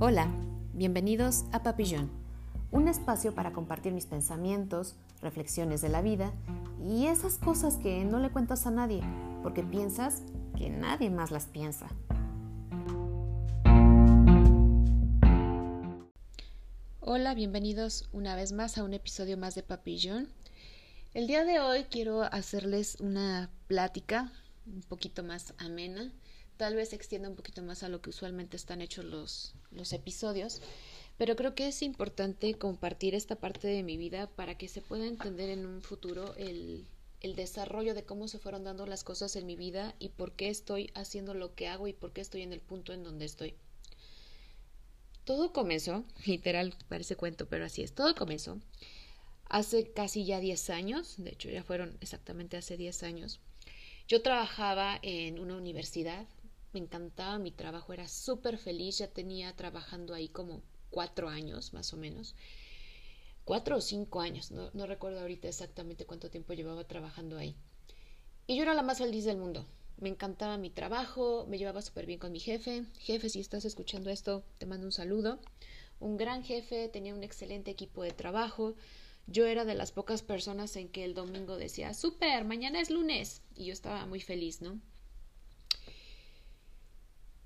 Hola, bienvenidos a Papillon, un espacio para compartir mis pensamientos, reflexiones de la vida y esas cosas que no le cuentas a nadie porque piensas que nadie más las piensa. Hola, bienvenidos una vez más a un episodio más de Papillon. El día de hoy quiero hacerles una plática un poquito más amena tal vez se extienda un poquito más a lo que usualmente están hechos los, los episodios, pero creo que es importante compartir esta parte de mi vida para que se pueda entender en un futuro el, el desarrollo de cómo se fueron dando las cosas en mi vida y por qué estoy haciendo lo que hago y por qué estoy en el punto en donde estoy. Todo comenzó, literal, parece cuento, pero así es, todo comenzó hace casi ya 10 años, de hecho ya fueron exactamente hace 10 años. Yo trabajaba en una universidad, me encantaba mi trabajo, era súper feliz, ya tenía trabajando ahí como cuatro años más o menos, cuatro o cinco años, no, recuerdo ahorita exactamente cuánto tiempo llevaba trabajando ahí. Y yo era la más feliz del mundo, me encantaba mi trabajo, me llevaba súper bien con mi jefe. Jefe, si estás escuchando esto, te mando un saludo. Un gran jefe, tenía un excelente equipo de trabajo. Yo era de las pocas personas en que el domingo decía, súper, mañana es lunes. Y yo estaba muy feliz, ¿no?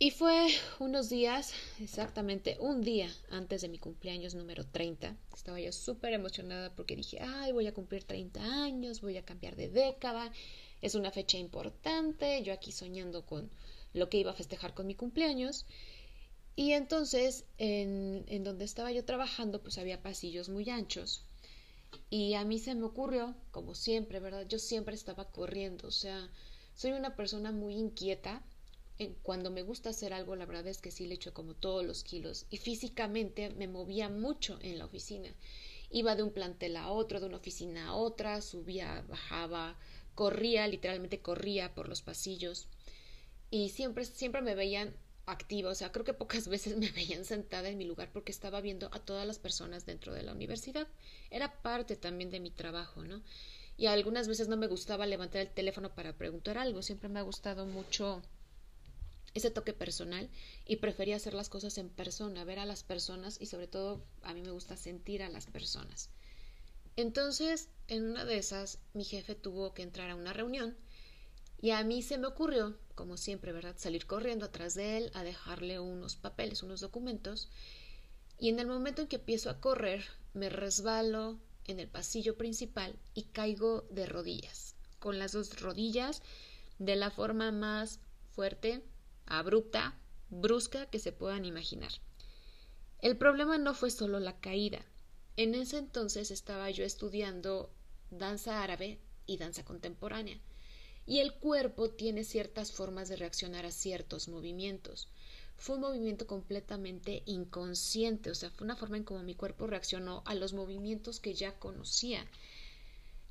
Y fue unos días, exactamente un día antes de mi cumpleaños número 30. Estaba yo súper emocionada porque dije, ay, voy a cumplir 30 años, voy a cambiar de década, es una fecha importante, yo aquí soñando con lo que iba a festejar con mi cumpleaños. Y entonces, en, en donde estaba yo trabajando, pues había pasillos muy anchos. Y a mí se me ocurrió, como siempre, ¿verdad? Yo siempre estaba corriendo, o sea, soy una persona muy inquieta cuando me gusta hacer algo, la verdad es que sí le echo como todos los kilos y físicamente me movía mucho en la oficina. Iba de un plantel a otro, de una oficina a otra, subía, bajaba, corría, literalmente corría por los pasillos y siempre, siempre me veían activa, o sea, creo que pocas veces me veían sentada en mi lugar porque estaba viendo a todas las personas dentro de la universidad. Era parte también de mi trabajo, ¿no? Y algunas veces no me gustaba levantar el teléfono para preguntar algo, siempre me ha gustado mucho ese toque personal y prefería hacer las cosas en persona, ver a las personas y sobre todo a mí me gusta sentir a las personas. Entonces, en una de esas, mi jefe tuvo que entrar a una reunión y a mí se me ocurrió, como siempre, ¿verdad?, salir corriendo atrás de él a dejarle unos papeles, unos documentos y en el momento en que empiezo a correr, me resbalo en el pasillo principal y caigo de rodillas, con las dos rodillas de la forma más fuerte, abrupta, brusca que se puedan imaginar. El problema no fue solo la caída. En ese entonces estaba yo estudiando danza árabe y danza contemporánea, y el cuerpo tiene ciertas formas de reaccionar a ciertos movimientos. Fue un movimiento completamente inconsciente, o sea, fue una forma en cómo mi cuerpo reaccionó a los movimientos que ya conocía.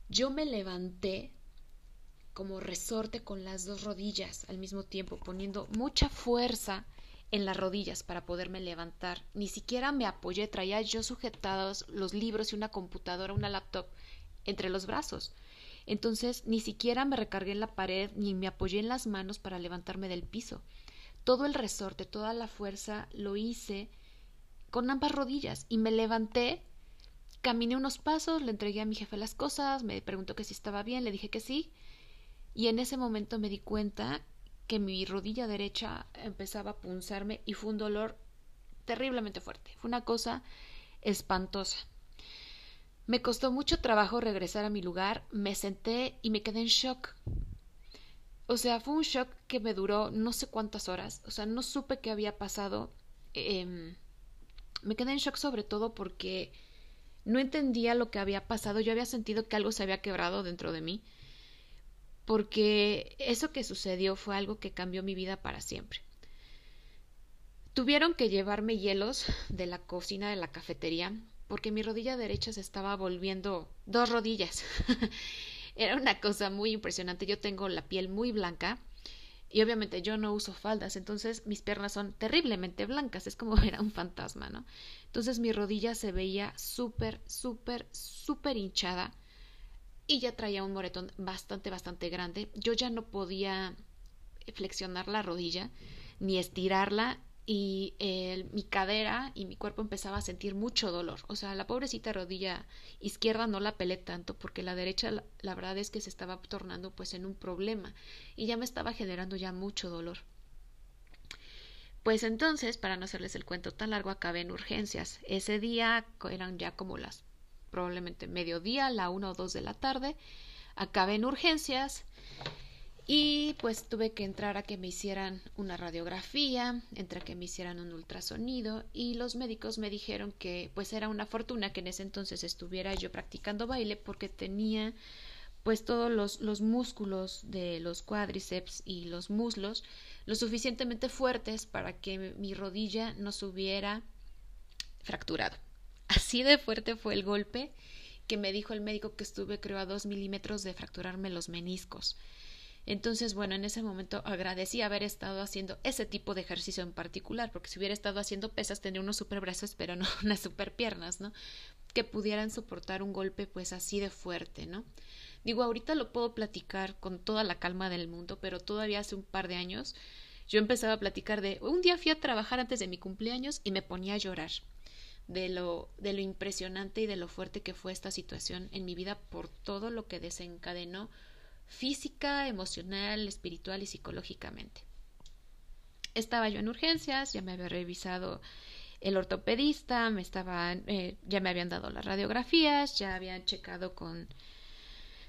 Yo me levanté como resorte con las dos rodillas al mismo tiempo, poniendo mucha fuerza en las rodillas para poderme levantar. Ni siquiera me apoyé, traía yo sujetados los libros y una computadora, una laptop entre los brazos. Entonces ni siquiera me recargué en la pared ni me apoyé en las manos para levantarme del piso. Todo el resorte, toda la fuerza lo hice con ambas rodillas y me levanté, caminé unos pasos, le entregué a mi jefe las cosas, me preguntó que si estaba bien, le dije que sí, y en ese momento me di cuenta que mi rodilla derecha empezaba a punzarme y fue un dolor terriblemente fuerte. Fue una cosa espantosa. Me costó mucho trabajo regresar a mi lugar, me senté y me quedé en shock. O sea, fue un shock que me duró no sé cuántas horas, o sea, no supe qué había pasado. Em, me quedé en shock sobre todo porque no entendía lo que había pasado, yo había sentido que algo se había quebrado dentro de mí porque eso que sucedió fue algo que cambió mi vida para siempre. Tuvieron que llevarme hielos de la cocina de la cafetería porque mi rodilla derecha se estaba volviendo dos rodillas. Era una cosa muy impresionante. Yo tengo la piel muy blanca y obviamente yo no uso faldas, entonces mis piernas son terriblemente blancas, es como ver a un fantasma, ¿no? Entonces mi rodilla se veía súper, súper, súper hinchada y ya traía un moretón bastante, bastante grande. Yo ya no podía flexionar la rodilla ni estirarla y mi cadera y mi cuerpo empezaba a sentir mucho dolor. O sea, la pobrecita rodilla izquierda no la pelé tanto porque la derecha la, verdad es que se estaba tornando pues en un problema y ya me estaba generando ya mucho dolor. Pues entonces, para no hacerles el cuento tan largo, acabé en urgencias. Ese día eran ya como las probablemente mediodía, la una o dos de la tarde. Acabé en urgencias y pues tuve que entrar a que me hicieran una radiografía, entre a que me hicieran un ultrasonido y los médicos me dijeron que pues era una fortuna que en ese entonces estuviera yo practicando baile porque tenía pues todos los, los músculos de los cuádriceps y los muslos lo suficientemente fuertes para que mi rodilla no se hubiera fracturado. Así de fuerte fue el golpe que me dijo el médico que estuve creo a dos milímetros de fracturarme los meniscos. Entonces, bueno, en ese momento agradecí haber estado haciendo ese tipo de ejercicio en particular, porque si hubiera estado haciendo pesas tendría unos super brazos, pero no unas super piernas, ¿no? Que pudieran soportar un golpe pues así de fuerte, ¿no? Digo, ahorita lo puedo platicar con toda la calma del mundo, pero todavía hace un par de años yo empezaba a platicar de un día fui a trabajar antes de mi cumpleaños y me ponía a llorar de lo, de lo impresionante y de lo fuerte que fue esta situación en mi vida por todo lo que desencadenó física, emocional, espiritual y psicológicamente. Estaba yo en urgencias, ya me había revisado el ortopedista, me estaban, eh, ya me habían dado las radiografías, ya habían checado con,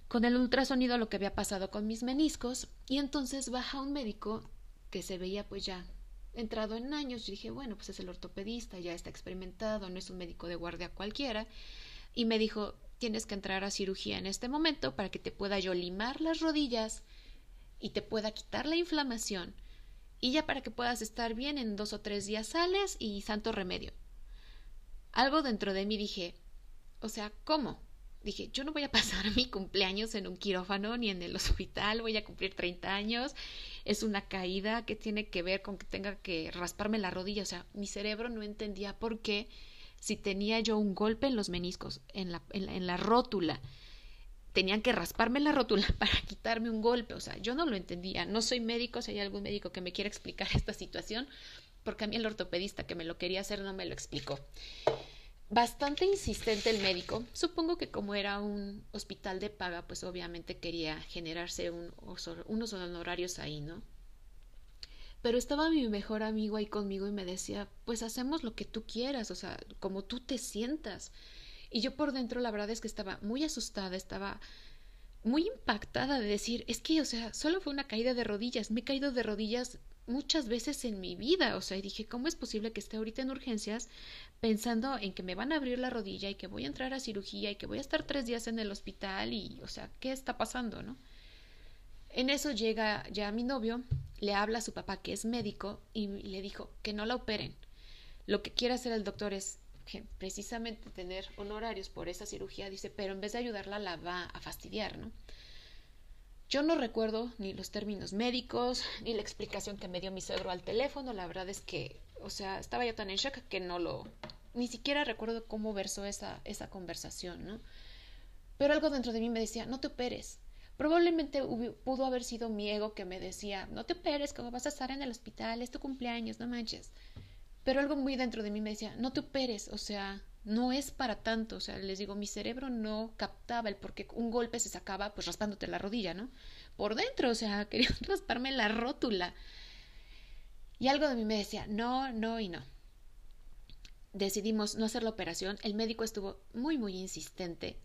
con el ultrasonido lo que había pasado con mis meniscos, y entonces baja un médico que se veía pues ya entrado en años, dije, bueno, pues es el ortopedista, ya está experimentado, no es un médico de guardia cualquiera, y me dijo, tienes que entrar a cirugía en este momento para que te pueda yo limar las rodillas y te pueda quitar la inflamación y ya para que puedas estar bien en dos o tres días sales y santo remedio. Algo dentro de mí dije, o sea, ¿cómo? Dije, yo no voy a pasar mi cumpleaños en un quirófano ni en el hospital, voy a cumplir 30 años, es una caída que tiene que ver con que tenga que rasparme la rodilla, o sea, mi cerebro no entendía por qué si tenía yo un golpe en los meniscos, en la, en la, rótula. Tenían que rasparme la rótula para quitarme un golpe. O sea, yo no lo entendía. No soy médico, si hay algún médico que me quiera explicar esta situación, porque a mí el ortopedista que me lo quería hacer no me lo explicó. Bastante insistente el médico. Supongo que como era un hospital de paga, pues obviamente quería generarse un, unos honorarios ahí, ¿no? Pero estaba mi mejor amigo ahí conmigo y me decía, pues hacemos lo que tú quieras, o sea, como tú te sientas. Y yo por dentro la verdad es que estaba muy asustada, estaba muy impactada de decir, es que, o sea, solo fue una caída de rodillas, me he caído de rodillas muchas veces en mi vida, o sea, dije, ¿cómo es posible que esté ahorita en urgencias pensando en que me van a abrir la rodilla y que voy a entrar a cirugía y que voy a estar tres días en el hospital y, o sea, ¿qué está pasando, no? En eso llega ya mi novio le habla a su papá que es médico y le dijo que no la operen. Lo que quiere hacer el doctor es precisamente tener honorarios por esa cirugía, dice, pero en vez de ayudarla la va a fastidiar, ¿no? Yo no recuerdo ni los términos médicos, ni la explicación que me dio mi suegro al teléfono, la verdad es que, o sea, estaba yo tan en shock que no lo, ni siquiera recuerdo cómo versó esa, esa conversación, ¿no? Pero algo dentro de mí me decía, no te operes, Probablemente pudo haber sido mi ego que me decía, no te operes, como vas a estar en el hospital, es tu cumpleaños, no manches. Pero algo muy dentro de mí me decía, no te operes, o sea, no es para tanto, o sea, les digo, mi cerebro no captaba el por qué un golpe se sacaba pues raspándote la rodilla, ¿no? Por dentro, o sea, quería rasparme la rótula. Y algo de mí me decía, no, no y no. Decidimos no hacer la operación, el médico estuvo muy, muy insistente.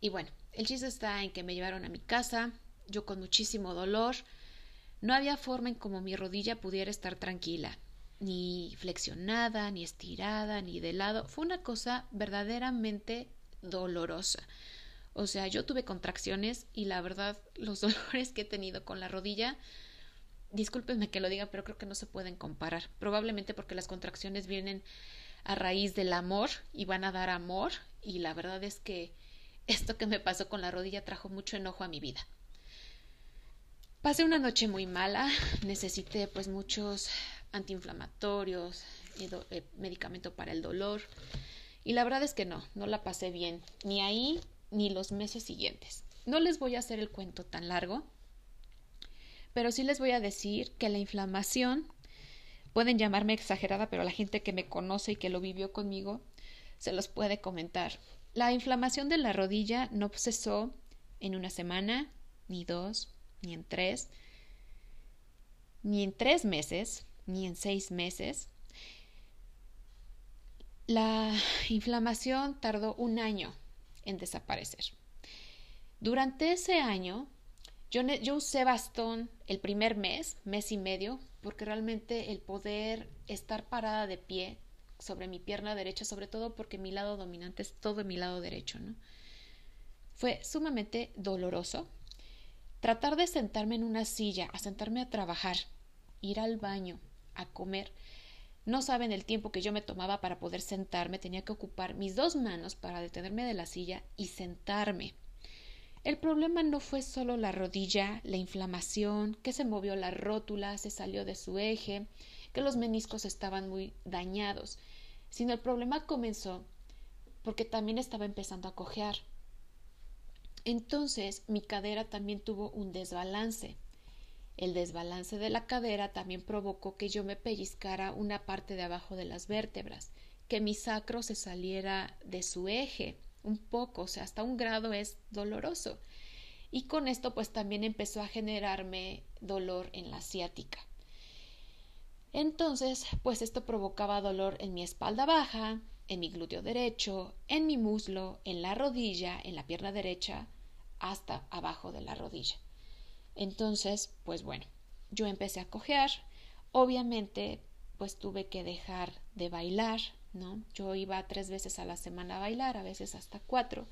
Y bueno, el chiste está en que me llevaron a mi casa, yo con muchísimo dolor. No había forma en como mi rodilla pudiera estar tranquila, ni flexionada, ni estirada, ni de lado. Fue una cosa verdaderamente dolorosa. O sea, yo tuve contracciones y la verdad los dolores que he tenido con la rodilla, discúlpenme que lo diga, pero creo que no se pueden comparar. Probablemente porque las contracciones vienen a raíz del amor y van a dar amor y la verdad es que esto que me pasó con la rodilla trajo mucho enojo a mi vida. Pasé una noche muy mala, necesité pues muchos antiinflamatorios, eh, medicamento para el dolor y la verdad es que no, no la pasé bien, ni ahí ni los meses siguientes. No les voy a hacer el cuento tan largo, pero sí les voy a decir que la inflamación Pueden llamarme exagerada, pero la gente que me conoce y que lo vivió conmigo se los puede comentar. La inflamación de la rodilla no cesó en una semana, ni dos, ni en tres, ni en tres meses, ni en seis meses. La inflamación tardó un año en desaparecer. Durante ese año, yo, yo, usé bastón el primer mes, mes y medio, porque realmente el poder estar parada de pie sobre mi pierna derecha, sobre todo porque mi lado dominante es todo mi lado derecho, ¿no? Fue sumamente doloroso. Tratar de sentarme en una silla, a sentarme a trabajar, ir al baño, a comer. No saben el tiempo que yo me tomaba para poder sentarme, tenía que ocupar mis dos manos para detenerme de la silla y sentarme. El problema no fue solo la rodilla, la inflamación, que se movió la rótula, se salió de su eje, que los meniscos estaban muy dañados, sino el problema comenzó porque también estaba empezando a cojear. Entonces mi cadera también tuvo un desbalance. El desbalance de la cadera también provocó que yo me pellizcara una parte de abajo de las vértebras, que mi sacro se saliera de su eje un poco, o sea, hasta un grado es doloroso. Y con esto pues también empezó a generarme dolor en la ciática. Entonces, pues esto provocaba dolor en mi espalda baja, en mi glúteo derecho, en mi muslo, en la rodilla, en la pierna derecha, hasta abajo de la rodilla. Entonces, pues bueno, yo empecé a cojear. Obviamente, pues tuve que dejar de bailar, ¿no? Yo iba tres veces a la semana a bailar, a veces hasta cuatro.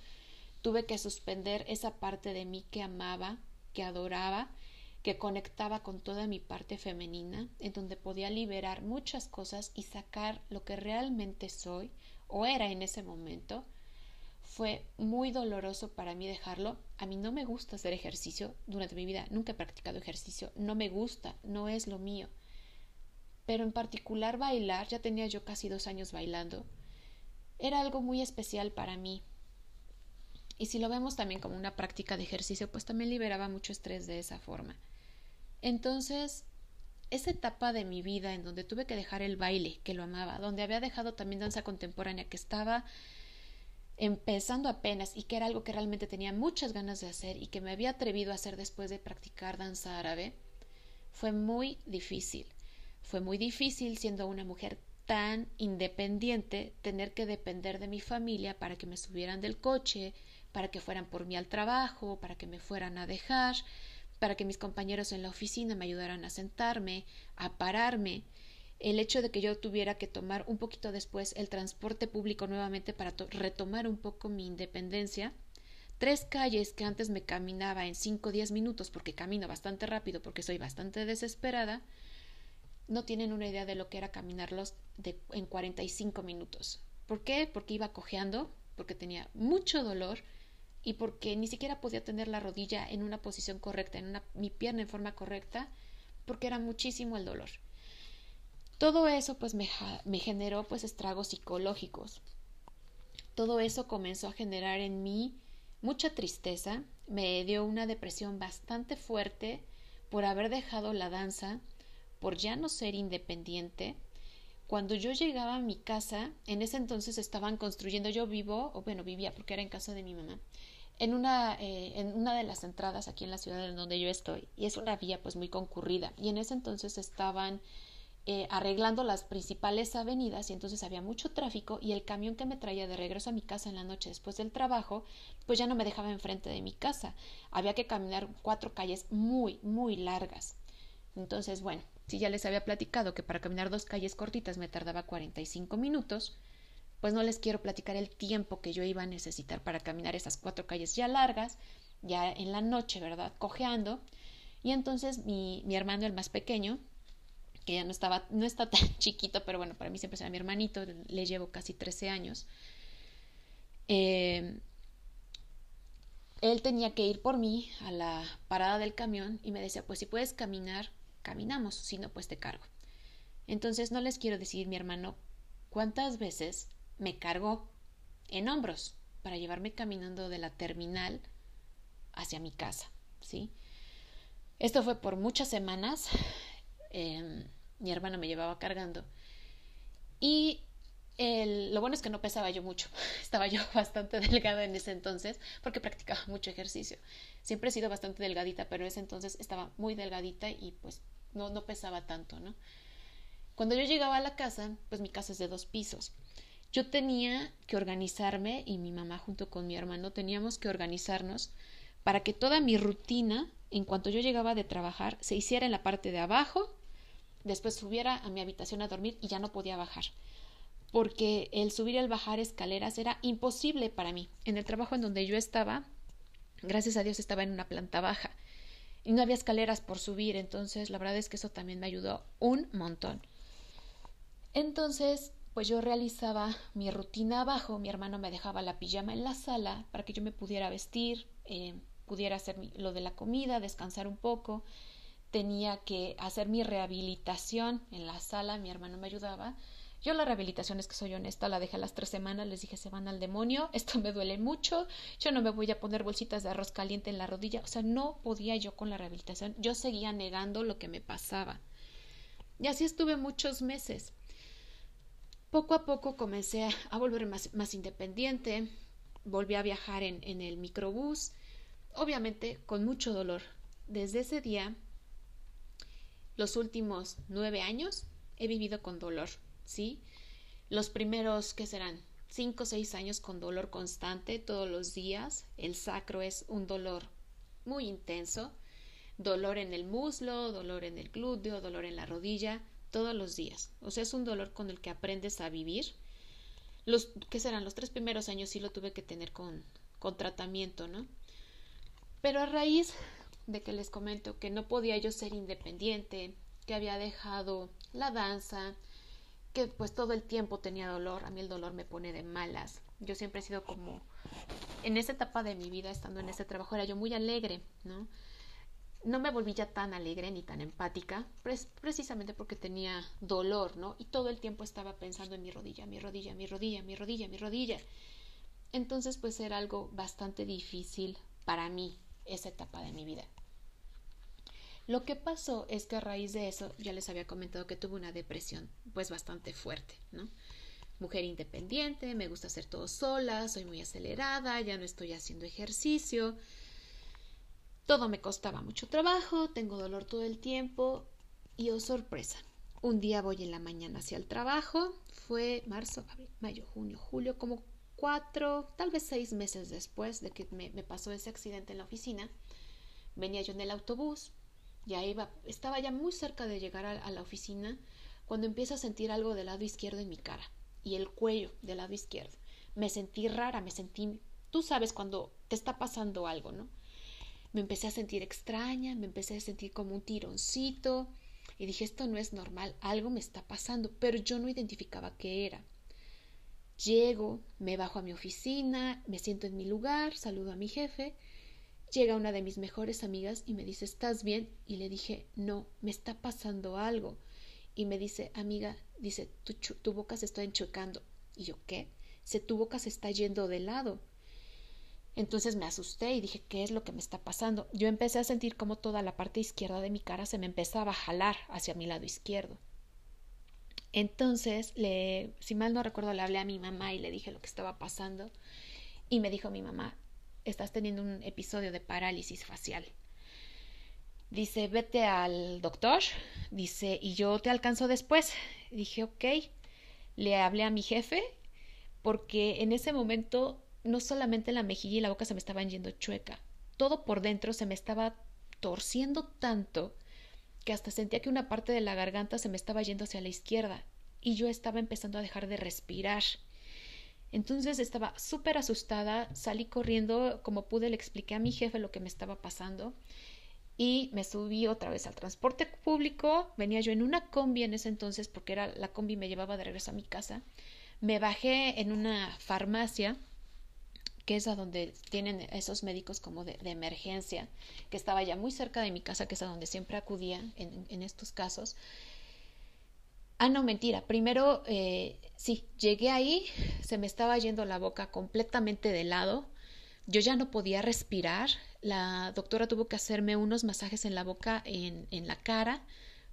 Tuve que suspender esa parte de mí que amaba, que adoraba, que conectaba con toda mi parte femenina, en donde podía liberar muchas cosas y sacar lo que realmente soy o era en ese momento. Fue muy doloroso para mí dejarlo. A mí no me gusta hacer ejercicio durante mi vida, nunca he practicado ejercicio, no me gusta, no es lo mío pero en particular bailar, ya tenía yo casi dos años bailando, era algo muy especial para mí. Y si lo vemos también como una práctica de ejercicio, pues también liberaba mucho estrés de esa forma. Entonces, esa etapa de mi vida en donde tuve que dejar el baile, que lo amaba, donde había dejado también danza contemporánea, que estaba empezando apenas y que era algo que realmente tenía muchas ganas de hacer y que me había atrevido a hacer después de practicar danza árabe, fue muy difícil. Fue muy difícil, siendo una mujer tan independiente, tener que depender de mi familia para que me subieran del coche, para que fueran por mí al trabajo, para que me fueran a dejar, para que mis compañeros en la oficina me ayudaran a sentarme, a pararme. El hecho de que yo tuviera que tomar un poquito después el transporte público nuevamente para retomar un poco mi independencia, tres calles que antes me caminaba en cinco o diez minutos porque camino bastante rápido porque soy bastante desesperada, no tienen una idea de lo que era caminarlos de, en 45 minutos. ¿Por qué? Porque iba cojeando, porque tenía mucho dolor y porque ni siquiera podía tener la rodilla en una posición correcta, en mi pierna en forma correcta, porque era muchísimo el dolor. Todo eso pues me, me generó pues estragos psicológicos. Todo eso comenzó a generar en mí mucha tristeza, me dio una depresión bastante fuerte por haber dejado la danza, por ya no ser independiente, cuando yo llegaba a mi casa, en ese entonces estaban construyendo, yo vivo, o bueno, vivía porque era en casa de mi mamá, en una, eh, en una de las entradas aquí en la ciudad en donde yo estoy, y es una vía pues muy concurrida, y en ese entonces estaban eh, arreglando las principales avenidas y entonces había mucho tráfico y el camión que me traía de regreso a mi casa en la noche después del trabajo, pues ya no me dejaba enfrente de mi casa, había que caminar cuatro calles muy, muy largas. Entonces, bueno, si ya les había platicado que para caminar dos calles cortitas me tardaba 45 minutos, pues no les quiero platicar el tiempo que yo iba a necesitar para caminar esas cuatro calles ya largas, ya en la noche, ¿verdad? Cojeando. Y entonces mi, mi hermano, el más pequeño, que ya no estaba, no está tan chiquito, pero bueno, para mí siempre será mi hermanito, le llevo casi 13 años. Eh, él tenía que ir por mí a la parada del camión y me decía, pues si puedes caminar caminamos, sino pues te cargo. Entonces no les quiero decir, mi hermano, cuántas veces me cargó en hombros para llevarme caminando de la terminal hacia mi casa, ¿sí? Esto fue por muchas semanas. Em, mi hermano me llevaba cargando. Y el, lo bueno es que no pesaba yo mucho, estaba yo bastante delgada en ese entonces porque practicaba mucho ejercicio. Siempre he sido bastante delgadita, pero en ese entonces estaba muy delgadita y pues no, no pesaba tanto, ¿no? Cuando yo llegaba a la casa, pues mi casa es de dos pisos. Yo tenía que organizarme y mi mamá junto con mi hermano teníamos que organizarnos para que toda mi rutina, en cuanto yo llegaba de trabajar, se hiciera en la parte de abajo, después subiera a mi habitación a dormir y ya no podía bajar. Porque el subir y el bajar escaleras era imposible para mí. En el trabajo en donde yo estaba, gracias a Dios estaba en una planta baja y no había escaleras por subir, entonces la verdad es que eso también me ayudó un montón. Entonces, pues yo realizaba mi rutina abajo, mi hermano me dejaba la pijama en la sala para que yo me pudiera vestir, eh, pudiera hacer lo de la comida, descansar un poco, tenía que hacer mi rehabilitación en la sala, mi hermano me ayudaba. Yo la rehabilitación es que soy honesta, la dejé a las tres semanas, les dije se van al demonio, esto me duele mucho, yo no me voy a poner bolsitas de arroz caliente en la rodilla, o sea, no podía yo con la rehabilitación, yo seguía negando lo que me pasaba. Y así estuve muchos meses. Poco a poco comencé a volver más, más independiente, volví a viajar en, en el microbús, obviamente con mucho dolor. Desde ese día, los últimos nueve años, he vivido con dolor, ¿sí? Los primeros, ¿qué serán? Cinco o seis años con dolor constante todos los días. El sacro es un dolor muy intenso. Dolor en el muslo, dolor en el glúteo, dolor en la rodilla, todos los días. O sea, es un dolor con el que aprendes a vivir. Los, ¿qué serán? Los tres primeros años sí lo tuve que tener con, con tratamiento, ¿no? Pero a raíz de que les comento que no podía yo ser independiente, que había dejado la danza, que pues todo el tiempo tenía dolor, a mí el dolor me pone de malas. Yo siempre he sido como, en esa etapa de mi vida, estando en ese trabajo, era yo muy alegre, ¿no? no me volví ya tan alegre ni tan empática, precisamente porque tenía dolor, ¿no? Y todo el tiempo estaba pensando en mi rodilla, mi rodilla, mi rodilla, mi rodilla, mi rodilla. Entonces, pues era algo bastante difícil para mí esa etapa de mi vida. Lo que pasó es que a raíz de eso, ya les había comentado que tuve una depresión, pues bastante fuerte, ¿no? Mujer independiente, me gusta hacer todo sola, soy muy acelerada, ya no estoy haciendo ejercicio, todo me costaba mucho trabajo, tengo dolor todo el tiempo y oh sorpresa. Un día voy en la mañana hacia el trabajo, fue marzo, abril, mayo, junio, julio, como cuatro, tal vez seis meses después de que me, pasó ese accidente en la oficina. Venía yo en el autobús, ya iba, estaba ya muy cerca de llegar a, la oficina cuando empiezo a sentir algo del lado izquierdo en mi cara y el cuello del lado izquierdo. Me sentí rara, me sentí, tú sabes cuando te está pasando algo, ¿no? me empecé a sentir extraña, me empecé a sentir como un tironcito y dije esto no es normal, algo me está pasando, pero yo no identificaba qué era. Llego, me bajo a mi oficina, me siento en mi lugar, saludo a mi jefe, llega una de mis mejores amigas y me dice ¿estás bien? y le dije no, me está pasando algo y me dice amiga, dice tu, tu boca se está enchuecando y yo ¿qué? Se tu boca se está yendo de lado entonces me asusté y dije, ¿qué es lo que me está pasando? Yo empecé a sentir como toda la parte izquierda de mi cara se me empezaba a jalar hacia mi lado izquierdo. Entonces, le, si mal no recuerdo, le hablé a mi mamá y le dije lo que estaba pasando. Y me dijo mi mamá, estás teniendo un episodio de parálisis facial. Dice, vete al doctor. Dice, y yo te alcanzo después. Dije, ok. Le hablé a mi jefe porque en ese momento no solamente la mejilla y la boca se me estaban yendo chueca, todo por dentro se me estaba torciendo tanto que hasta sentía que una parte de la garganta se me estaba yendo hacia la izquierda y yo estaba empezando a dejar de respirar. Entonces estaba súper asustada, salí corriendo, como pude le expliqué a mi jefe lo que me estaba pasando y me subí otra vez al transporte público, venía yo en una combi en ese entonces porque era la combi me llevaba de regreso a mi casa, me bajé en una farmacia que es a donde tienen esos médicos como de, emergencia, que estaba ya muy cerca de mi casa, que es a donde siempre acudía en, estos casos. Ah, no, mentira. Primero, eh, sí, llegué ahí, se me estaba yendo la boca completamente de lado. Yo ya no podía respirar. La doctora tuvo que hacerme unos masajes en la boca, en, en la cara,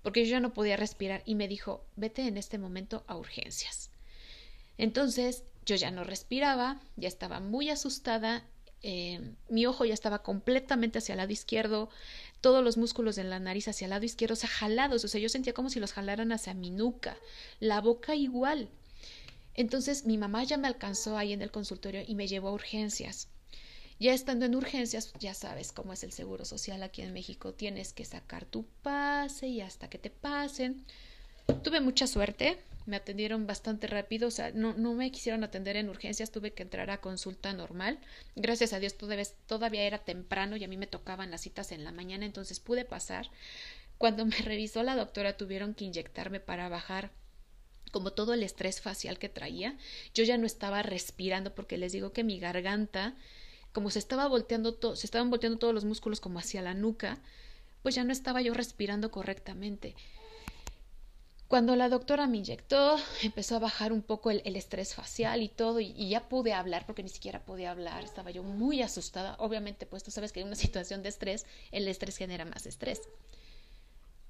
porque yo ya no podía respirar y me dijo, vete en este momento a urgencias. Entonces yo ya no respiraba, ya estaba muy asustada, eh, mi ojo ya estaba completamente hacia el lado izquierdo, todos los músculos de la nariz hacia el lado izquierdo, o sea, jalados, o sea, yo sentía como si los jalaran hacia mi nuca, la boca igual. Entonces mi mamá ya me alcanzó ahí en el consultorio y me llevó a urgencias. Ya estando en urgencias, ya sabes cómo es el seguro social aquí en México, tienes que sacar tu pase y hasta que te pasen. Tuve mucha suerte, me atendieron bastante rápido, o sea, no, no me quisieron atender en urgencias, tuve que entrar a consulta normal. Gracias a Dios todavía, todavía era temprano y a mí me tocaban las citas en la mañana, entonces pude pasar. Cuando me revisó la doctora tuvieron que inyectarme para bajar como todo el estrés facial que traía. Yo ya no estaba respirando porque les digo que mi garganta como se estaba volteando todo, se estaban volteando todos los músculos como hacia la nuca, pues ya no estaba yo respirando correctamente. Cuando la doctora me inyectó, empezó a bajar un poco el, estrés facial y todo, y, ya pude hablar porque ni siquiera podía hablar, estaba yo muy asustada. Obviamente, pues tú sabes que en una situación de estrés, el estrés genera más estrés.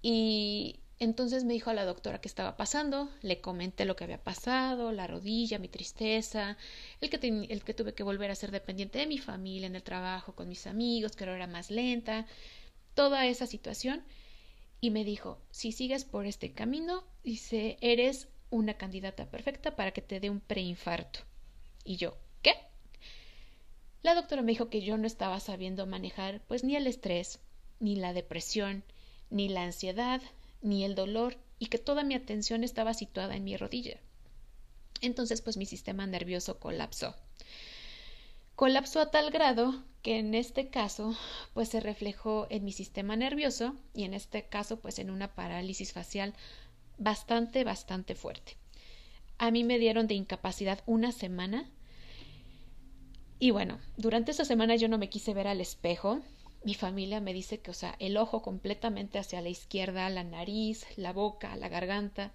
Y entonces me dijo a la doctora qué estaba pasando, le comenté lo que había pasado, la rodilla, mi tristeza, el que, el que tuve que volver a ser dependiente de mi familia en el trabajo, con mis amigos, que ahora era más lenta, toda esa situación. Y me dijo, si sigues por este camino, dice, eres una candidata perfecta para que te dé un preinfarto. Y yo, ¿qué? La doctora me dijo que yo no estaba sabiendo manejar pues ni el estrés, ni la depresión, ni la ansiedad, ni el dolor y que toda mi atención estaba situada en mi rodilla. Entonces, pues mi sistema nervioso colapsó. Colapsó a tal grado que en este caso, pues se reflejó en mi sistema nervioso y en este caso, pues en una parálisis facial bastante, bastante fuerte. A mí me dieron de incapacidad una semana y bueno, durante esa semana yo no me quise ver al espejo, mi familia me dice que, o sea, el ojo completamente hacia la izquierda, la nariz, la boca, la garganta.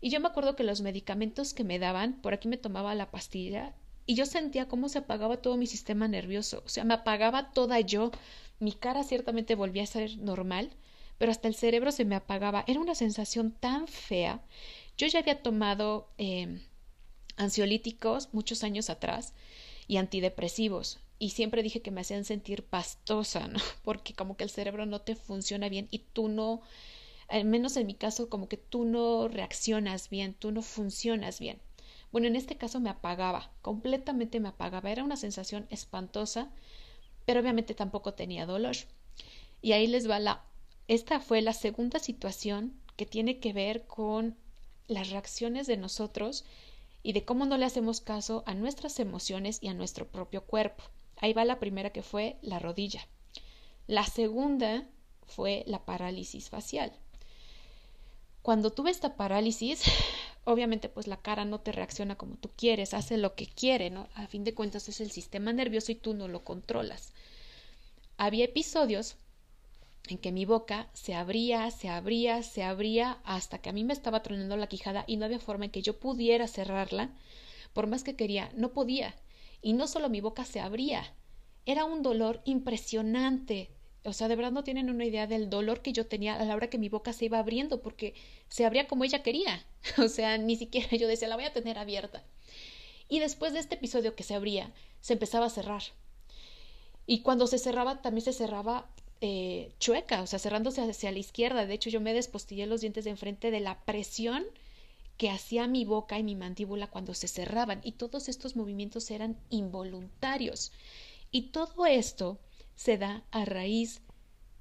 Y yo me acuerdo que los medicamentos que me daban, por aquí me tomaba la pastilla y yo sentía cómo se apagaba todo mi sistema nervioso, o sea, me apagaba toda yo, mi cara ciertamente volvía a ser normal, pero hasta el cerebro se me apagaba. Era una sensación tan fea. Yo ya había tomado eh, ansiolíticos muchos años atrás y antidepresivos y siempre dije que me hacían sentir pastosa, ¿no? Porque como que el cerebro no te funciona bien y tú no, al menos en mi caso, como que tú no reaccionas bien, tú no funcionas bien. Bueno, en este caso me apagaba, completamente me apagaba, era una sensación espantosa, pero obviamente tampoco tenía dolor. Y ahí les va la, esta fue la segunda situación que tiene que ver con las reacciones de nosotros y de cómo no le hacemos caso a nuestras emociones y a nuestro propio cuerpo. Ahí va la primera que fue la rodilla. La segunda fue la parálisis facial. Cuando tuve esta parálisis, obviamente pues la cara no te reacciona como tú quieres, hace lo que quiere, ¿no? A fin de cuentas es el sistema nervioso y tú no lo controlas. Había episodios en que mi boca se abría, se abría, se abría hasta que a mí me estaba tronando la quijada y no había forma en que yo pudiera cerrarla, por más que quería, no podía y no solo mi boca se abría, era un dolor impresionante. O sea, de verdad no tienen una idea del dolor que yo tenía a la hora que mi boca se iba abriendo, porque se abría como ella quería. O sea, ni siquiera yo decía, la voy a tener abierta. Y después de este episodio que se abría, se empezaba a cerrar. Y cuando se cerraba, también se cerraba eh, chueca, o sea, cerrándose hacia la izquierda. De hecho, yo me despostillé los dientes de enfrente de la presión que hacía mi boca y mi mandíbula cuando se cerraban y todos estos movimientos eran involuntarios. Y todo esto se da a raíz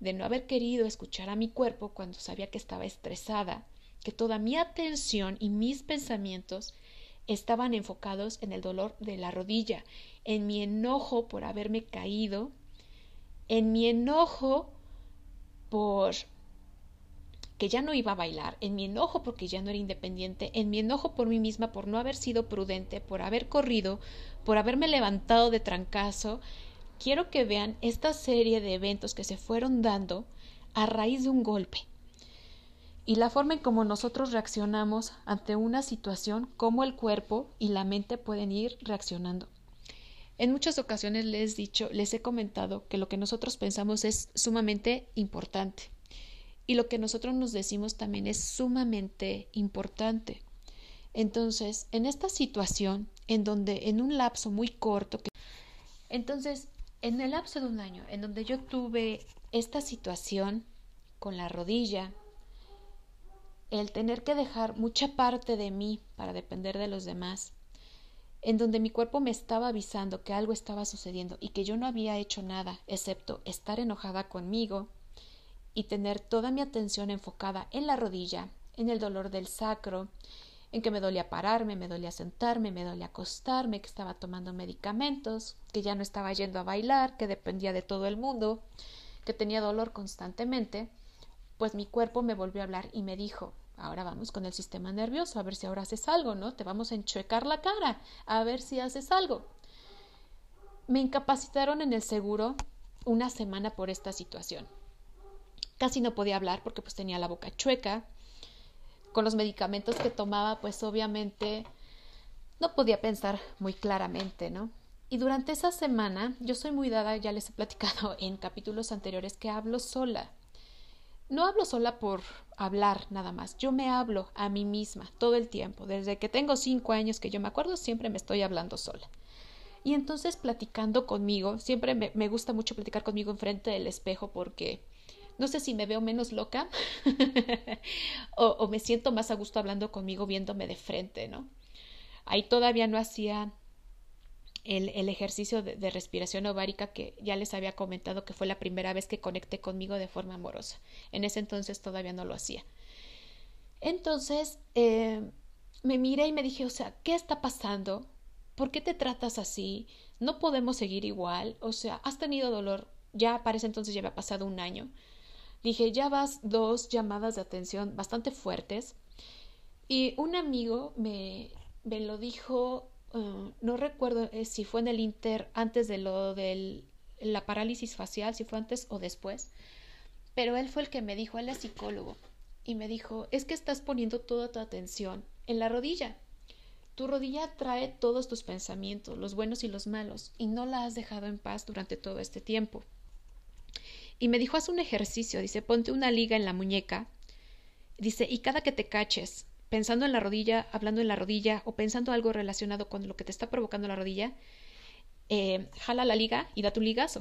de no haber querido escuchar a mi cuerpo cuando sabía que estaba estresada, que toda mi atención y mis pensamientos estaban enfocados en el dolor de la rodilla, en mi enojo por haberme caído, en mi enojo por que ya no iba a bailar, en mi enojo porque ya no era independiente, en mi enojo por mí misma por no haber sido prudente, por haber corrido, por haberme levantado de trancazo, quiero que vean esta serie de eventos que se fueron dando a raíz de un golpe y la forma en cómo nosotros reaccionamos ante una situación, cómo el cuerpo y la mente pueden ir reaccionando. En muchas ocasiones les he dicho, les he comentado que lo que nosotros pensamos es sumamente importante y lo que nosotros nos decimos también es sumamente importante. Entonces, en esta situación, en donde en un lapso muy corto, que... entonces, en el lapso de un año, en donde yo tuve esta situación con la rodilla, el tener que dejar mucha parte de mí para depender de los demás, en donde mi cuerpo me estaba avisando que algo estaba sucediendo y que yo no había hecho nada excepto estar enojada conmigo y tener toda mi atención enfocada en la rodilla, en el dolor del sacro, en que me dolía pararme, me dolía sentarme, me dolía acostarme, que estaba tomando medicamentos, que ya no estaba yendo a bailar, que dependía de todo el mundo, que tenía dolor constantemente, pues mi cuerpo me volvió a hablar y me dijo Ahora vamos con el sistema nervioso, a ver si ahora haces algo, ¿no? Te vamos a enchuecar la cara, a ver si haces algo. Me incapacitaron en el seguro una semana por esta situación. Casi no podía hablar porque pues tenía la boca chueca. Con los medicamentos que tomaba, pues obviamente no podía pensar muy claramente, ¿no? Y durante esa semana, yo soy muy dada, ya les he platicado en capítulos anteriores, que hablo sola. No hablo sola por hablar nada más, yo me hablo a mí misma todo el tiempo, desde que tengo cinco años que yo me acuerdo, siempre me estoy hablando sola. Y entonces platicando conmigo, siempre me, gusta mucho platicar conmigo enfrente del espejo porque no sé si me veo menos loca o, me siento más a gusto hablando conmigo viéndome de frente, ¿no? Ahí todavía no hacía el, ejercicio de, respiración ovárica que ya les había comentado que fue la primera vez que conecté conmigo de forma amorosa. En ese entonces todavía no lo hacía. Entonces eh, me miré y me dije, o sea, ¿qué está pasando? ¿Por qué te tratas así? No podemos seguir igual. O sea, has tenido dolor. Ya para ese entonces ya había pasado un año. Dije, ya vas dos llamadas de atención bastante fuertes. Y un amigo me, me lo dijo Ah, no recuerdo eh, si fue en el Inter antes de lo de la parálisis facial, si fue antes o después, pero él fue el que me dijo, él es psicólogo, y me dijo, es que estás poniendo toda tu atención en la rodilla. Tu rodilla trae todos tus pensamientos, los buenos y los malos, y no la has dejado en paz durante todo este tiempo. Y me dijo, haz un ejercicio, dice, ponte una liga en la muñeca, dice, y cada que te caches, pensando en la rodilla, hablando en la rodilla o pensando algo relacionado con lo que te está provocando la rodilla, eh, jala la liga y da tu ligazo.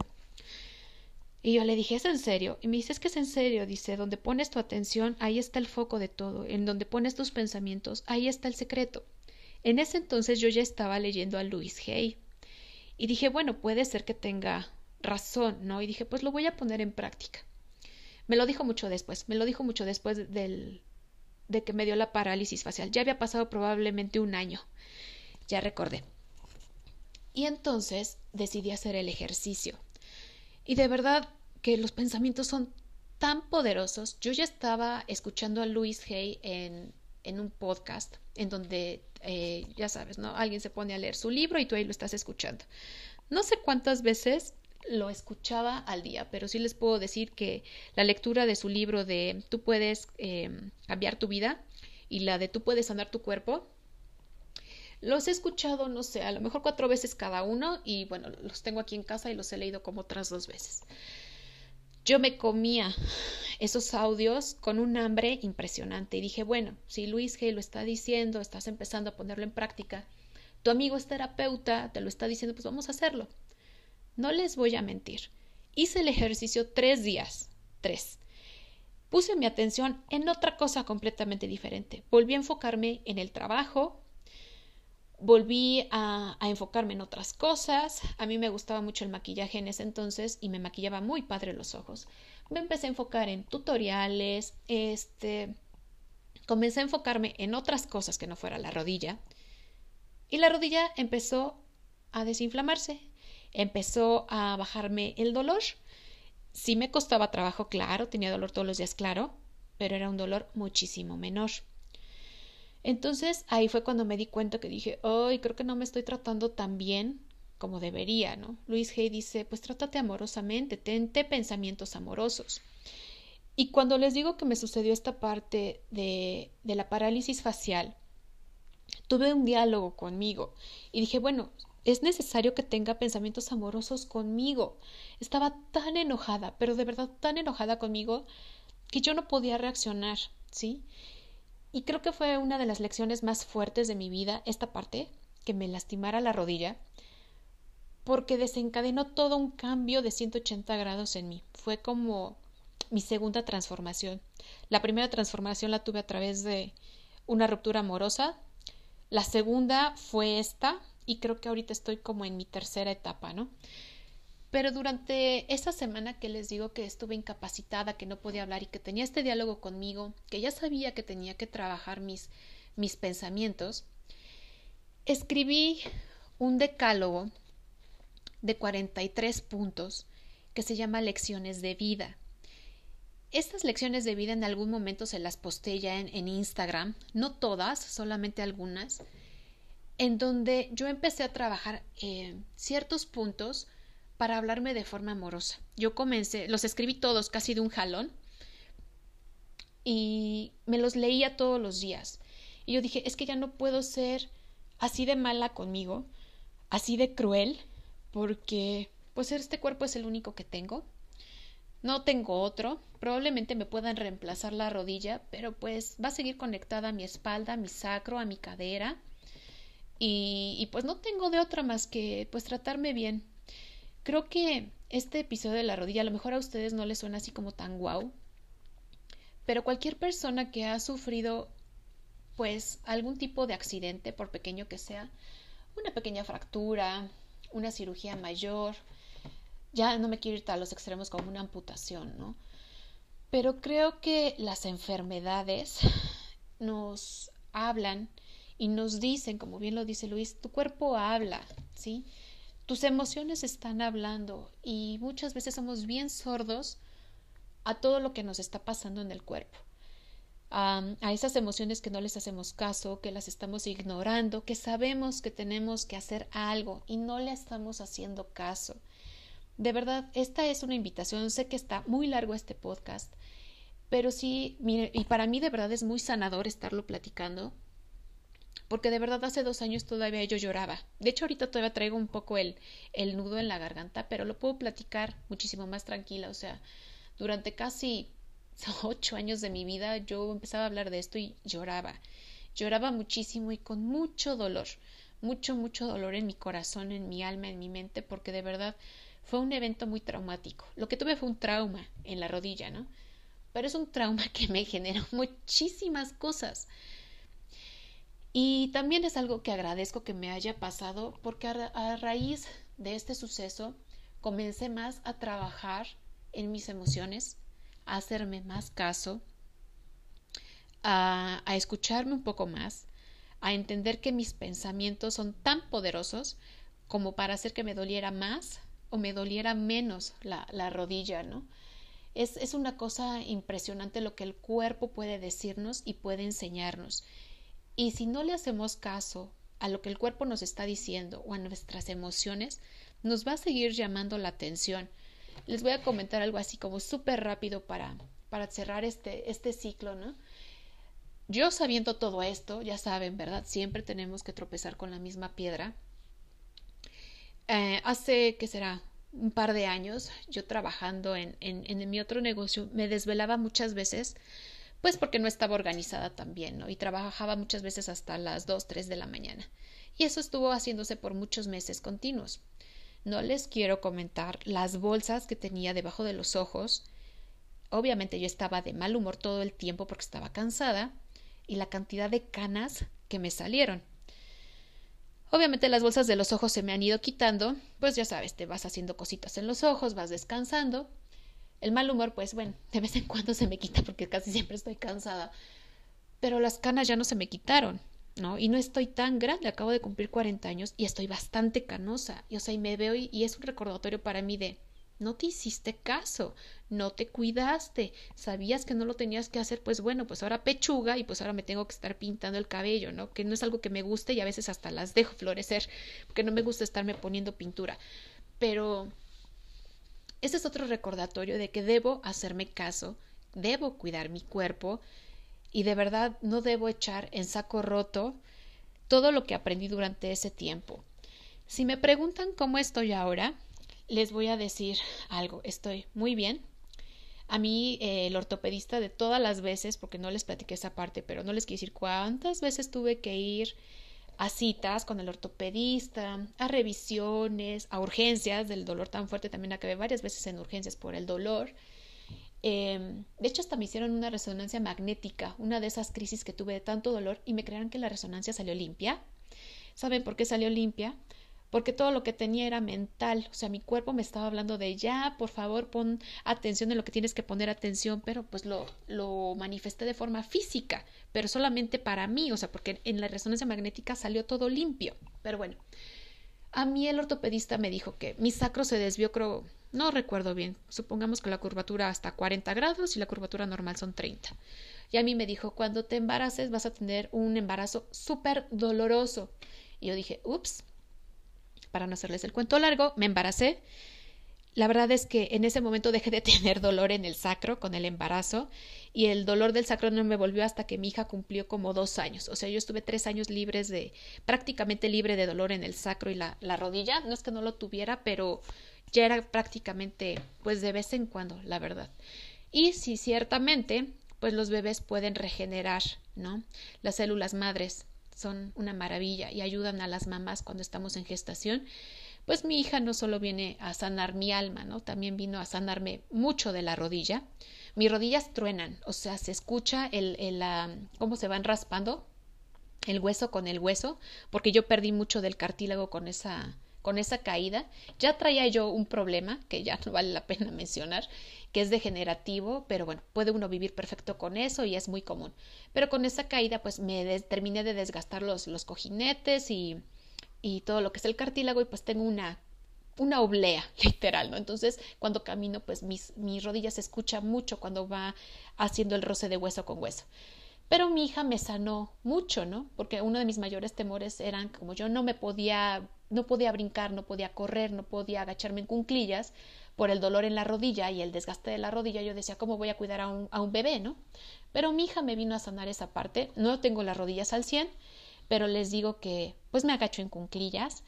Y yo le dije, ¿es en serio? Y me dice, es que es en serio. Dice, donde pones tu atención, ahí está el foco de todo. En donde pones tus pensamientos, ahí está el secreto. En ese entonces yo ya estaba leyendo a Louis Hay. Y dije, bueno, puede ser que tenga razón, ¿no? Y dije, pues lo voy a poner en práctica. Me lo dijo mucho después, me lo dijo mucho después del, de que me dio la parálisis facial. Ya había pasado probablemente un año. Ya recordé. Y entonces decidí hacer el ejercicio. Y de verdad que los pensamientos son tan poderosos. Yo ya estaba escuchando a Louis Hay en, en un podcast en donde, eh, ya sabes, ¿no? Alguien se pone a leer su libro y tú ahí lo estás escuchando. No sé cuántas veces lo escuchaba al día, pero sí les puedo decir que la lectura de su libro de Tú puedes em, cambiar tu vida y la de Tú puedes sanar tu cuerpo, los he escuchado, no sé, a lo mejor cuatro veces cada uno y bueno, los tengo aquí en casa y los he leído como otras dos veces. Yo me comía esos audios con un hambre impresionante y dije, bueno, si Luis G lo está diciendo, estás empezando a ponerlo en práctica, tu amigo es terapeuta, te lo está diciendo, pues vamos a hacerlo. No les voy a mentir. Hice el ejercicio tres días. Tres. Puse mi atención en otra cosa completamente diferente. Volví a enfocarme en el trabajo, volví a, enfocarme en otras cosas. A mí me gustaba mucho el maquillaje en ese entonces y me maquillaba muy padre los ojos. Me empecé a enfocar en tutoriales, este, comencé a enfocarme en otras cosas que no fuera la rodilla. Y la rodilla empezó a desinflamarse, empezó a bajarme el dolor. Sí me costaba trabajo, claro, tenía dolor todos los días, claro, pero era un dolor muchísimo menor. Entonces ahí fue cuando me di cuenta que dije, ay, creo que no me estoy tratando tan bien como debería, ¿no? Luis Hay dice, pues trátate amorosamente, tente pensamientos amorosos. Y cuando les digo que me sucedió esta parte de, de la parálisis facial, tuve un diálogo conmigo y dije, bueno, es necesario que tenga pensamientos amorosos conmigo. Estaba tan enojada, pero de verdad tan enojada conmigo, que yo no podía reaccionar, ¿sí? Y creo que fue una de las lecciones más fuertes de mi vida, esta parte, que me lastimara la rodilla, porque desencadenó todo un cambio de 180 grados en mí. Fue como mi segunda transformación. La primera transformación la tuve a través de una ruptura amorosa. La segunda fue esta y creo que ahorita estoy como en mi tercera etapa, ¿no? Pero durante esa semana que les digo que estuve incapacitada, que no podía hablar y que tenía este diálogo conmigo, que ya sabía que tenía que trabajar mis, mis pensamientos, escribí un decálogo de 43 puntos que se llama Lecciones de Vida. Estas lecciones de vida en algún momento se las posté ya en, en Instagram, no todas, solamente algunas, en donde yo empecé a trabajar eh, ciertos puntos para hablarme de forma amorosa. Yo comencé, los escribí todos casi de un jalón y me los leía todos los días. Y yo dije, es que ya no puedo ser así de mala conmigo, así de cruel, porque pues este cuerpo es el único que tengo. No tengo otro. Probablemente me puedan reemplazar la rodilla, pero pues va a seguir conectada a mi espalda, a mi sacro, a mi cadera. Y, pues no tengo de otra más que pues tratarme bien. Creo que este episodio de la rodilla a lo mejor a ustedes no les suena así como tan guau, pero cualquier persona que ha sufrido pues algún tipo de accidente, por pequeño que sea, una pequeña fractura, una cirugía mayor, ya no me quiero ir a los extremos como una amputación, ¿no? Pero creo que las enfermedades nos hablan y nos dicen, como bien lo dice Luis, tu cuerpo habla, ¿sí? Tus emociones están hablando y muchas veces somos bien sordos a todo lo que nos está pasando en el cuerpo. a esas emociones que no les hacemos caso, que las estamos ignorando, que sabemos que tenemos que hacer algo y no le estamos haciendo caso. De verdad, esta es una invitación. Sé que está muy largo este podcast, pero sí, mire, y para mí de verdad es muy sanador estarlo platicando, porque de verdad hace dos años todavía yo lloraba. De hecho, ahorita todavía traigo un poco el, el nudo en la garganta, pero lo puedo platicar muchísimo más tranquila. O sea, durante casi ocho años de mi vida yo empezaba a hablar de esto y lloraba. Lloraba muchísimo y con mucho dolor, mucho, mucho dolor en mi corazón, en mi alma, en mi mente, porque de verdad fue un evento muy traumático. Lo que tuve fue un trauma en la rodilla, ¿no? Pero es un trauma que me generó muchísimas cosas. Y también es algo que agradezco que me haya pasado porque a, raíz de este suceso comencé más a trabajar en mis emociones, a hacerme más caso, a, a, escucharme un poco más, a entender que mis pensamientos son tan poderosos como para hacer que me doliera más o me doliera menos la, la rodilla, ¿no? Es, es una cosa impresionante lo que el cuerpo puede decirnos y puede enseñarnos. Y si no le hacemos caso a lo que el cuerpo nos está diciendo o a nuestras emociones, nos va a seguir llamando la atención. Les voy a comentar algo así como súper rápido para, para cerrar este, este ciclo, ¿no? Yo sabiendo todo esto, ya saben, ¿verdad? Siempre tenemos que tropezar con la misma piedra. Eh, hace, ¿qué será? Un par de años, yo trabajando en, en, en mi otro negocio, me desvelaba muchas veces pues porque no estaba organizada también, ¿no? Y trabajaba muchas veces hasta las dos, tres de la mañana. Y eso estuvo haciéndose por muchos meses continuos. No les quiero comentar las bolsas que tenía debajo de los ojos. Obviamente yo estaba de mal humor todo el tiempo porque estaba cansada y la cantidad de canas que me salieron. Obviamente las bolsas de los ojos se me han ido quitando, pues ya sabes, te vas haciendo cositas en los ojos, vas descansando el mal humor, pues bueno, de vez en cuando se me quita porque casi siempre estoy cansada. Pero las canas ya no se me quitaron, ¿no? Y no estoy tan grande, acabo de cumplir 40 años y estoy bastante canosa. Y o sea, y me veo y, y es un recordatorio para mí de no te hiciste caso, no te cuidaste, sabías que no lo tenías que hacer, pues bueno, pues ahora pechuga y pues ahora me tengo que estar pintando el cabello, ¿no? Que no es algo que me guste y a veces hasta las dejo florecer, porque no me gusta estarme poniendo pintura. Pero ese es otro recordatorio de que debo hacerme caso, debo cuidar mi cuerpo y de verdad no debo echar en saco roto todo lo que aprendí durante ese tiempo. Si me preguntan cómo estoy ahora, les voy a decir algo. Estoy muy bien. A mí eh, el ortopedista de todas las veces, porque no les platiqué esa parte, pero no les quiero decir cuántas veces tuve que ir a citas con el ortopedista, a revisiones, a urgencias del dolor tan fuerte, también acabé varias veces en urgencias por el dolor. Em, de hecho, hasta me hicieron una resonancia magnética, una de esas crisis que tuve de tanto dolor y me creyeron que la resonancia salió limpia. ¿Saben por qué salió limpia? Porque todo lo que tenía era mental, o sea, mi cuerpo me estaba hablando de ya, por favor, pon atención en lo que tienes que poner atención, pero pues lo, lo manifesté de forma física, pero solamente para mí, o sea, porque en la resonancia magnética salió todo limpio. Pero bueno, a mí el ortopedista me dijo que mi sacro se desvió, creo, no recuerdo bien, supongamos que la curvatura hasta 40 grados y la curvatura normal son 30. Y a mí me dijo, cuando te embaraces vas a tener un embarazo súper doloroso. Y yo dije, ups, para no hacerles el cuento largo, me embaracé. La verdad es que en ese momento dejé de tener dolor en el sacro con el embarazo y el dolor del sacro no me volvió hasta que mi hija cumplió como dos años. O sea, yo estuve tres años libres de, prácticamente libre de dolor en el sacro y la, la rodilla. No es que no lo tuviera, pero ya era prácticamente pues de vez en cuando, la verdad. Y sí, ciertamente, pues los bebés pueden regenerar, ¿no? Las células madres son una maravilla y ayudan a las mamás cuando estamos en gestación, pues mi hija no solo viene a sanar mi alma, ¿no? También vino a sanarme mucho de la rodilla. Mis rodillas truenan, o sea, se escucha el, el cómo se van raspando el hueso con el hueso, porque yo perdí mucho del cartílago con esa con esa caída. Ya traía yo un problema que ya no vale la pena mencionar, que es degenerativo, pero bueno, puede uno vivir perfecto con eso y es muy común. Pero con esa caída, pues me terminé de desgastar los, los cojinetes y, y todo lo que es el cartílago y pues tengo una una oblea, literal, ¿no? Entonces, cuando camino, pues mis, mis rodillas se escucha mucho cuando va haciendo el roce de hueso con hueso. Pero mi hija me sanó mucho, ¿no? Porque uno de mis mayores temores eran como yo no me podía, no podía brincar, no podía correr, no podía agacharme en cunclillas por el dolor en la rodilla y el desgaste de la rodilla, yo decía, ¿cómo voy a cuidar a un, bebé, no? Pero mi hija me vino a sanar esa parte, no tengo las rodillas al 100, pero les digo que pues me agacho en cunclillas,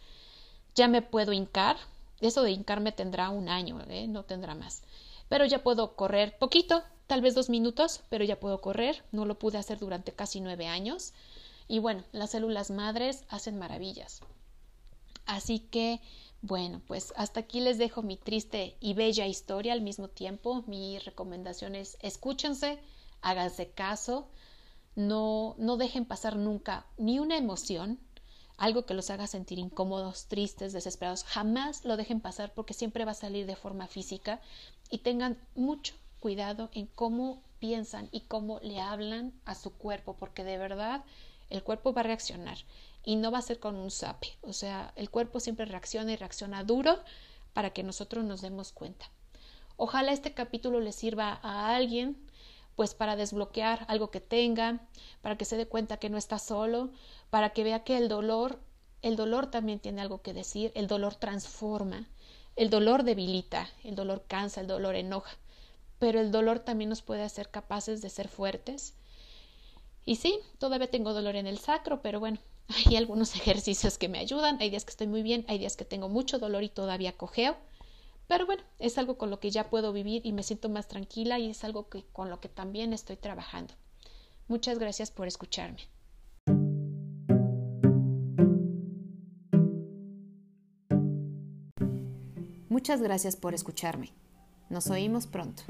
ya me puedo hincar, eso de hincarme tendrá un año, ¿eh? no tendrá más, pero ya puedo correr poquito, tal vez dos minutos, pero ya puedo correr. No lo pude hacer durante casi nueve años. Y bueno, las células madres hacen maravillas. Así que, bueno, pues hasta aquí les dejo mi triste y bella historia al mismo tiempo. Mi recomendación es escúchense, háganse caso, no, no dejen pasar nunca ni una emoción, algo que los haga sentir incómodos, tristes, desesperados. Jamás lo dejen pasar porque siempre va a salir de forma física y tengan mucho, cuidado en cómo piensan y cómo le hablan a su cuerpo, porque de verdad el cuerpo va a reaccionar y no va a ser con un zape. O sea, el cuerpo siempre reacciona y reacciona duro para que nosotros nos demos cuenta. Ojalá este capítulo le sirva a alguien pues para desbloquear algo que tenga, para que se dé cuenta que no está solo, para que vea que el dolor, el dolor también tiene algo que decir, el dolor transforma, el dolor debilita, el dolor cansa, el dolor enoja pero el dolor también nos puede hacer capaces de ser fuertes. Y sí, todavía tengo dolor en el sacro, pero bueno, hay algunos ejercicios que me ayudan, hay días que estoy muy bien, hay días que tengo mucho dolor y todavía cojeo, pero bueno, es algo con lo que ya puedo vivir y me siento más tranquila y es algo que, con lo que también estoy trabajando. Muchas gracias por escucharme. Muchas gracias por escucharme. Nos oímos pronto.